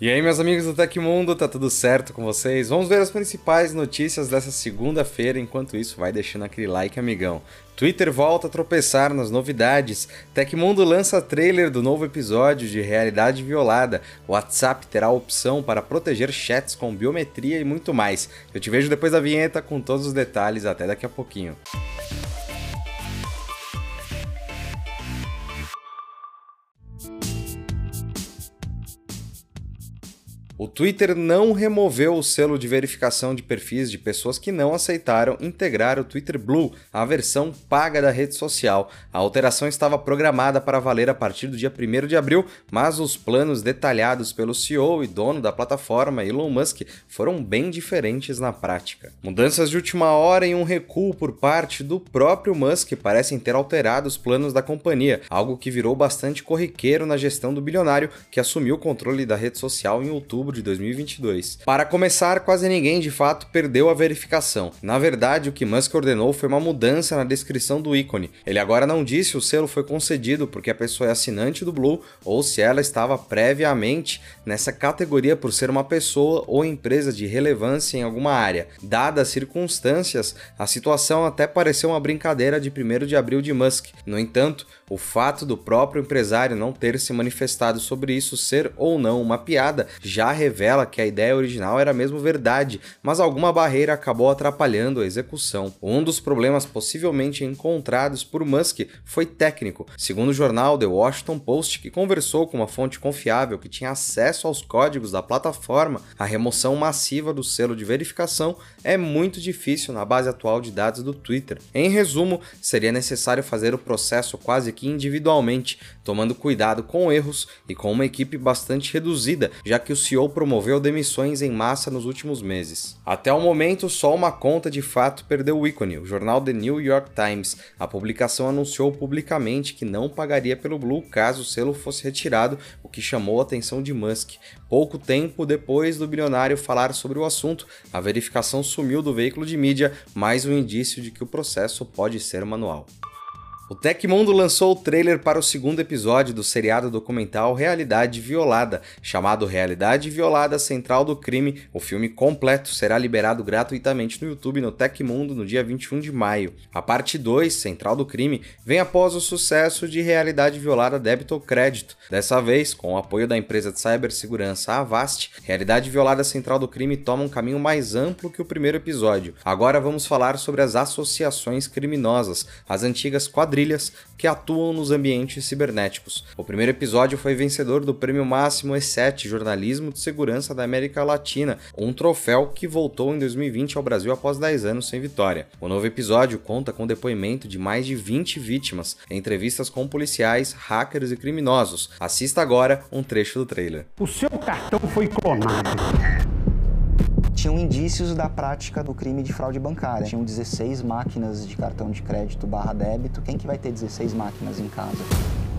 E aí, meus amigos do Tecmundo, tá tudo certo com vocês? Vamos ver as principais notícias dessa segunda-feira. Enquanto isso, vai deixando aquele like, amigão. Twitter volta a tropeçar nas novidades. Tecmundo lança trailer do novo episódio de Realidade Violada. WhatsApp terá opção para proteger chats com biometria e muito mais. Eu te vejo depois da vinheta com todos os detalhes. Até daqui a pouquinho. O Twitter não removeu o selo de verificação de perfis de pessoas que não aceitaram integrar o Twitter Blue, a versão paga da rede social. A alteração estava programada para valer a partir do dia 1 de abril, mas os planos detalhados pelo CEO e dono da plataforma, Elon Musk, foram bem diferentes na prática. Mudanças de última hora e um recuo por parte do próprio Musk parecem ter alterado os planos da companhia, algo que virou bastante corriqueiro na gestão do bilionário que assumiu o controle da rede social em outubro de 2022. Para começar, quase ninguém de fato perdeu a verificação. Na verdade, o que Musk ordenou foi uma mudança na descrição do ícone. Ele agora não disse se o selo foi concedido porque a pessoa é assinante do Blue ou se ela estava previamente nessa categoria por ser uma pessoa ou empresa de relevância em alguma área. Dadas as circunstâncias, a situação até pareceu uma brincadeira de 1 de abril de Musk. No entanto, o fato do próprio empresário não ter se manifestado sobre isso ser ou não uma piada já revela que a ideia original era mesmo verdade, mas alguma barreira acabou atrapalhando a execução. Um dos problemas possivelmente encontrados por Musk foi técnico. Segundo o jornal The Washington Post, que conversou com uma fonte confiável que tinha acesso aos códigos da plataforma, a remoção massiva do selo de verificação é muito difícil na base atual de dados do Twitter. Em resumo, seria necessário fazer o processo quase que individualmente, tomando cuidado com erros e com uma equipe bastante reduzida, já que o CEO promoveu demissões em massa nos últimos meses. Até o momento, só uma conta de fato perdeu o ícone, o jornal The New York Times. A publicação anunciou publicamente que não pagaria pelo Blue caso o selo fosse retirado, o que chamou a atenção de Musk. Pouco tempo depois do bilionário falar sobre o assunto, a verificação sumiu do veículo de mídia, mais um indício de que o processo pode ser manual. O Tecmundo lançou o trailer para o segundo episódio do seriado documental Realidade Violada, chamado Realidade Violada Central do Crime. O filme completo será liberado gratuitamente no YouTube no Tecmundo no dia 21 de maio. A parte 2, Central do Crime, vem após o sucesso de Realidade Violada Débito ou Crédito. Dessa vez, com o apoio da empresa de cibersegurança Avast, Realidade Violada Central do Crime toma um caminho mais amplo que o primeiro episódio. Agora vamos falar sobre as associações criminosas, as antigas quadrilhas quadrilhas que atuam nos ambientes cibernéticos. O primeiro episódio foi vencedor do prêmio máximo E7 Jornalismo de Segurança da América Latina, um troféu que voltou em 2020 ao Brasil após 10 anos sem vitória. O novo episódio conta com depoimento de mais de 20 vítimas, entrevistas com policiais, hackers e criminosos. Assista agora um trecho do trailer. O seu cartão foi clonado tinham indícios da prática do crime de fraude bancária. Tinham 16 máquinas de cartão de crédito barra débito. Quem que vai ter 16 máquinas em casa?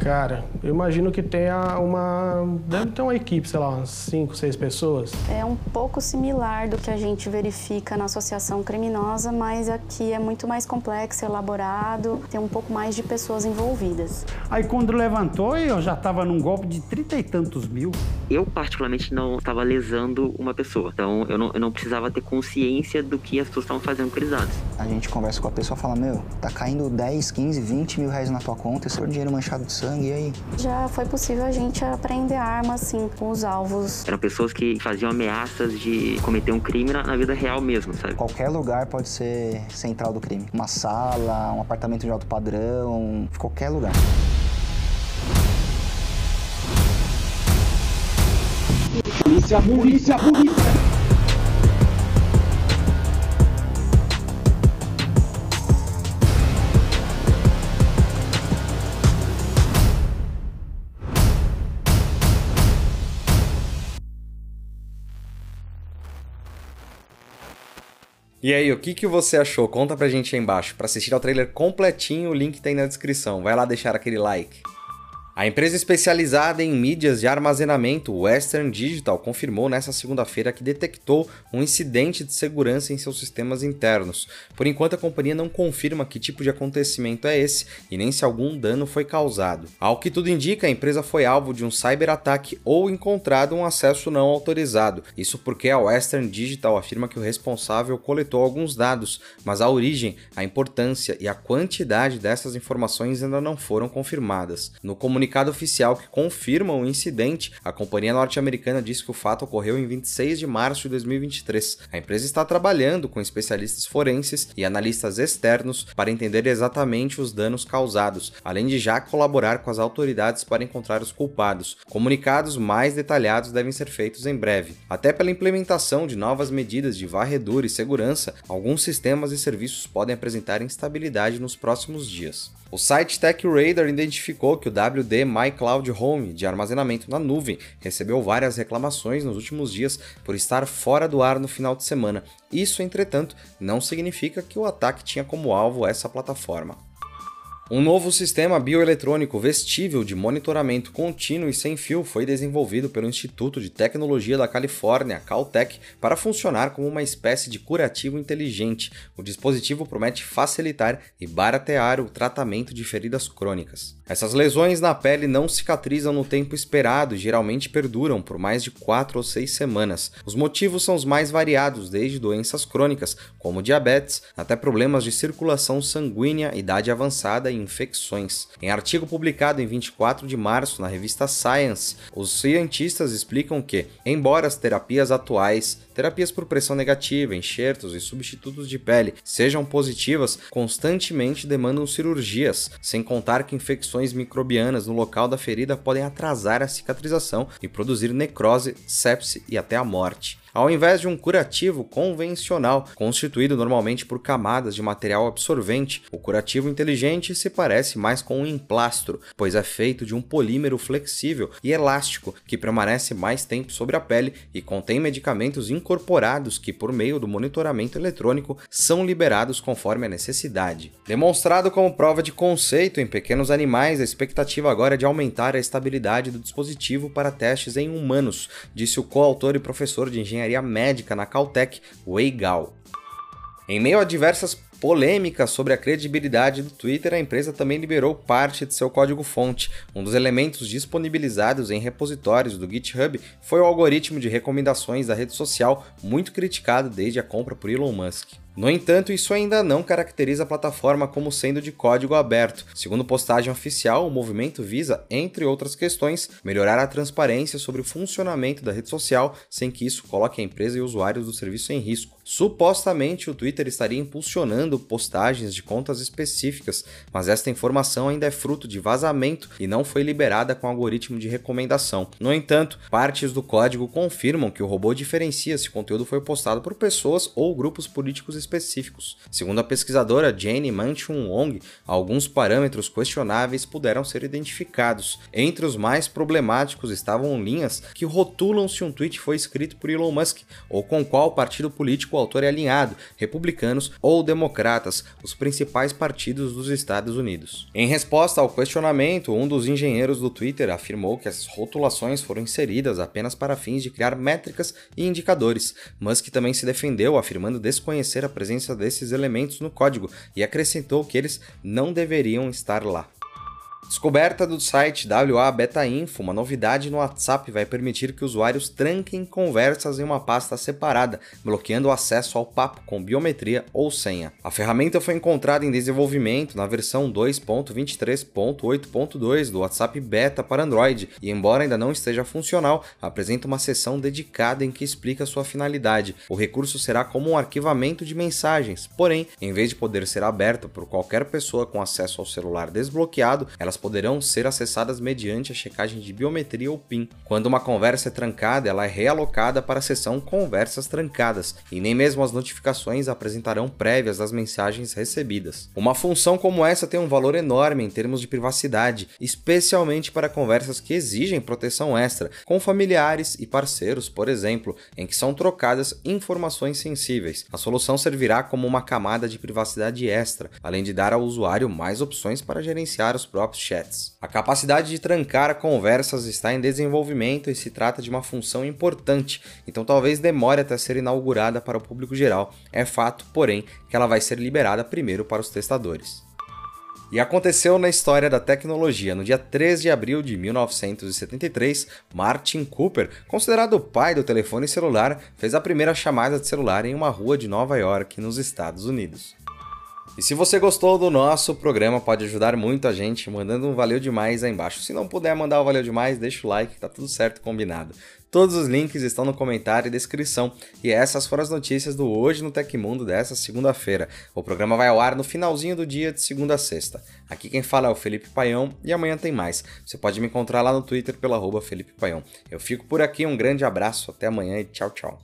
Cara, eu imagino que tenha uma. Deve ter uma equipe, sei lá, umas 5, 6 pessoas. É um pouco similar do que a gente verifica na associação criminosa, mas aqui é muito mais complexo, elaborado, tem um pouco mais de pessoas envolvidas. Aí quando levantou, eu já estava num golpe de trinta e tantos mil. Eu, particularmente, não estava lesando uma pessoa. Então, eu não, eu não precisava ter consciência do que as pessoas estavam fazendo com dados. A gente conversa com a pessoa e fala: Meu, tá caindo 10, 15, 20 mil reais na tua conta, esse é o dinheiro manchado de sangue sangue, e aí? Já foi possível a gente apreender armas, assim, com os alvos. Eram pessoas que faziam ameaças de cometer um crime na, na vida real mesmo, sabe? Qualquer lugar pode ser central do crime. Uma sala, um apartamento de alto padrão, qualquer lugar. Polícia, polícia, polícia! E aí, o que, que você achou? Conta pra gente aí embaixo. Para assistir ao trailer completinho, o link tá aí na descrição. Vai lá deixar aquele like. A empresa especializada em mídias de armazenamento Western Digital confirmou nesta segunda-feira que detectou um incidente de segurança em seus sistemas internos. Por enquanto, a companhia não confirma que tipo de acontecimento é esse e nem se algum dano foi causado. Ao que tudo indica, a empresa foi alvo de um cyberataque ou encontrado um acesso não autorizado. Isso porque a Western Digital afirma que o responsável coletou alguns dados, mas a origem, a importância e a quantidade dessas informações ainda não foram confirmadas. No comunicado comunicado oficial que confirma o incidente, a companhia norte-americana disse que o fato ocorreu em 26 de março de 2023. A empresa está trabalhando com especialistas forenses e analistas externos para entender exatamente os danos causados, além de já colaborar com as autoridades para encontrar os culpados. Comunicados mais detalhados devem ser feitos em breve. Até pela implementação de novas medidas de varredura e segurança, alguns sistemas e serviços podem apresentar instabilidade nos próximos dias. O site TechRadar identificou que o WD My Cloud Home de armazenamento na nuvem recebeu várias reclamações nos últimos dias por estar fora do ar no final de semana. Isso, entretanto, não significa que o ataque tinha como alvo essa plataforma. Um novo sistema bioeletrônico vestível de monitoramento contínuo e sem fio foi desenvolvido pelo Instituto de Tecnologia da Califórnia, Caltech, para funcionar como uma espécie de curativo inteligente. O dispositivo promete facilitar e baratear o tratamento de feridas crônicas. Essas lesões na pele não cicatrizam no tempo esperado e geralmente perduram por mais de 4 ou 6 semanas. Os motivos são os mais variados, desde doenças crônicas, como diabetes, até problemas de circulação sanguínea, idade avançada e infecções. Em artigo publicado em 24 de março na revista Science, os cientistas explicam que, embora as terapias atuais, terapias por pressão negativa, enxertos e substitutos de pele sejam positivas, constantemente demandam cirurgias, sem contar que infecções microbianas no local da ferida podem atrasar a cicatrização e produzir necrose, sepse e até a morte ao invés de um curativo convencional, constituído normalmente por camadas de material absorvente. O curativo inteligente se parece mais com um emplastro, pois é feito de um polímero flexível e elástico que permanece mais tempo sobre a pele e contém medicamentos incorporados que, por meio do monitoramento eletrônico, são liberados conforme a necessidade. Demonstrado como prova de conceito em pequenos animais, a expectativa agora é de aumentar a estabilidade do dispositivo para testes em humanos, disse o coautor e professor de engenharia médica na Caltech, Wei Gao. Em meio a diversas polêmicas sobre a credibilidade do Twitter, a empresa também liberou parte de seu código-fonte. Um dos elementos disponibilizados em repositórios do GitHub foi o algoritmo de recomendações da rede social, muito criticado desde a compra por Elon Musk. No entanto, isso ainda não caracteriza a plataforma como sendo de código aberto. Segundo postagem oficial, o movimento visa, entre outras questões, melhorar a transparência sobre o funcionamento da rede social sem que isso coloque a empresa e usuários do serviço em risco. Supostamente, o Twitter estaria impulsionando postagens de contas específicas, mas esta informação ainda é fruto de vazamento e não foi liberada com algoritmo de recomendação. No entanto, partes do código confirmam que o robô diferencia se o conteúdo foi postado por pessoas ou grupos políticos específicos. Segundo a pesquisadora Jane Manchun Wong, alguns parâmetros questionáveis puderam ser identificados. Entre os mais problemáticos estavam linhas que rotulam se um tweet foi escrito por Elon Musk ou com qual partido político o autor é alinhado, republicanos ou democratas, os principais partidos dos Estados Unidos. Em resposta ao questionamento, um dos engenheiros do Twitter afirmou que essas rotulações foram inseridas apenas para fins de criar métricas e indicadores. Musk também se defendeu, afirmando desconhecer a presença desses elementos no código e acrescentou que eles não deveriam estar lá. Descoberta do site WA Beta Info, uma novidade no WhatsApp vai permitir que usuários tranquem conversas em uma pasta separada, bloqueando o acesso ao papo com biometria ou senha. A ferramenta foi encontrada em desenvolvimento na versão 2.23.8.2 do WhatsApp Beta para Android e, embora ainda não esteja funcional, apresenta uma seção dedicada em que explica sua finalidade. O recurso será como um arquivamento de mensagens, porém, em vez de poder ser aberta por qualquer pessoa com acesso ao celular desbloqueado, elas poderão ser acessadas mediante a checagem de biometria ou PIN. Quando uma conversa é trancada, ela é realocada para a seção Conversas Trancadas, e nem mesmo as notificações apresentarão prévias das mensagens recebidas. Uma função como essa tem um valor enorme em termos de privacidade, especialmente para conversas que exigem proteção extra, com familiares e parceiros, por exemplo, em que são trocadas informações sensíveis. A solução servirá como uma camada de privacidade extra, além de dar ao usuário mais opções para gerenciar os próprios chats. A capacidade de trancar conversas está em desenvolvimento e se trata de uma função importante, então talvez demore até ser inaugurada para o público geral. É fato, porém, que ela vai ser liberada primeiro para os testadores. E aconteceu na história da tecnologia. No dia 3 de abril de 1973, Martin Cooper, considerado o pai do telefone celular, fez a primeira chamada de celular em uma rua de Nova York, nos Estados Unidos. E se você gostou do nosso programa, pode ajudar muito a gente mandando um valeu demais aí embaixo. Se não puder mandar o valeu demais, deixa o like, tá tudo certo, combinado. Todos os links estão no comentário e descrição. E essas foram as notícias do Hoje no Tecmundo dessa segunda-feira. O programa vai ao ar no finalzinho do dia de segunda a sexta. Aqui quem fala é o Felipe Paião e amanhã tem mais. Você pode me encontrar lá no Twitter pelo arroba Felipe Paião. Eu fico por aqui, um grande abraço, até amanhã e tchau, tchau.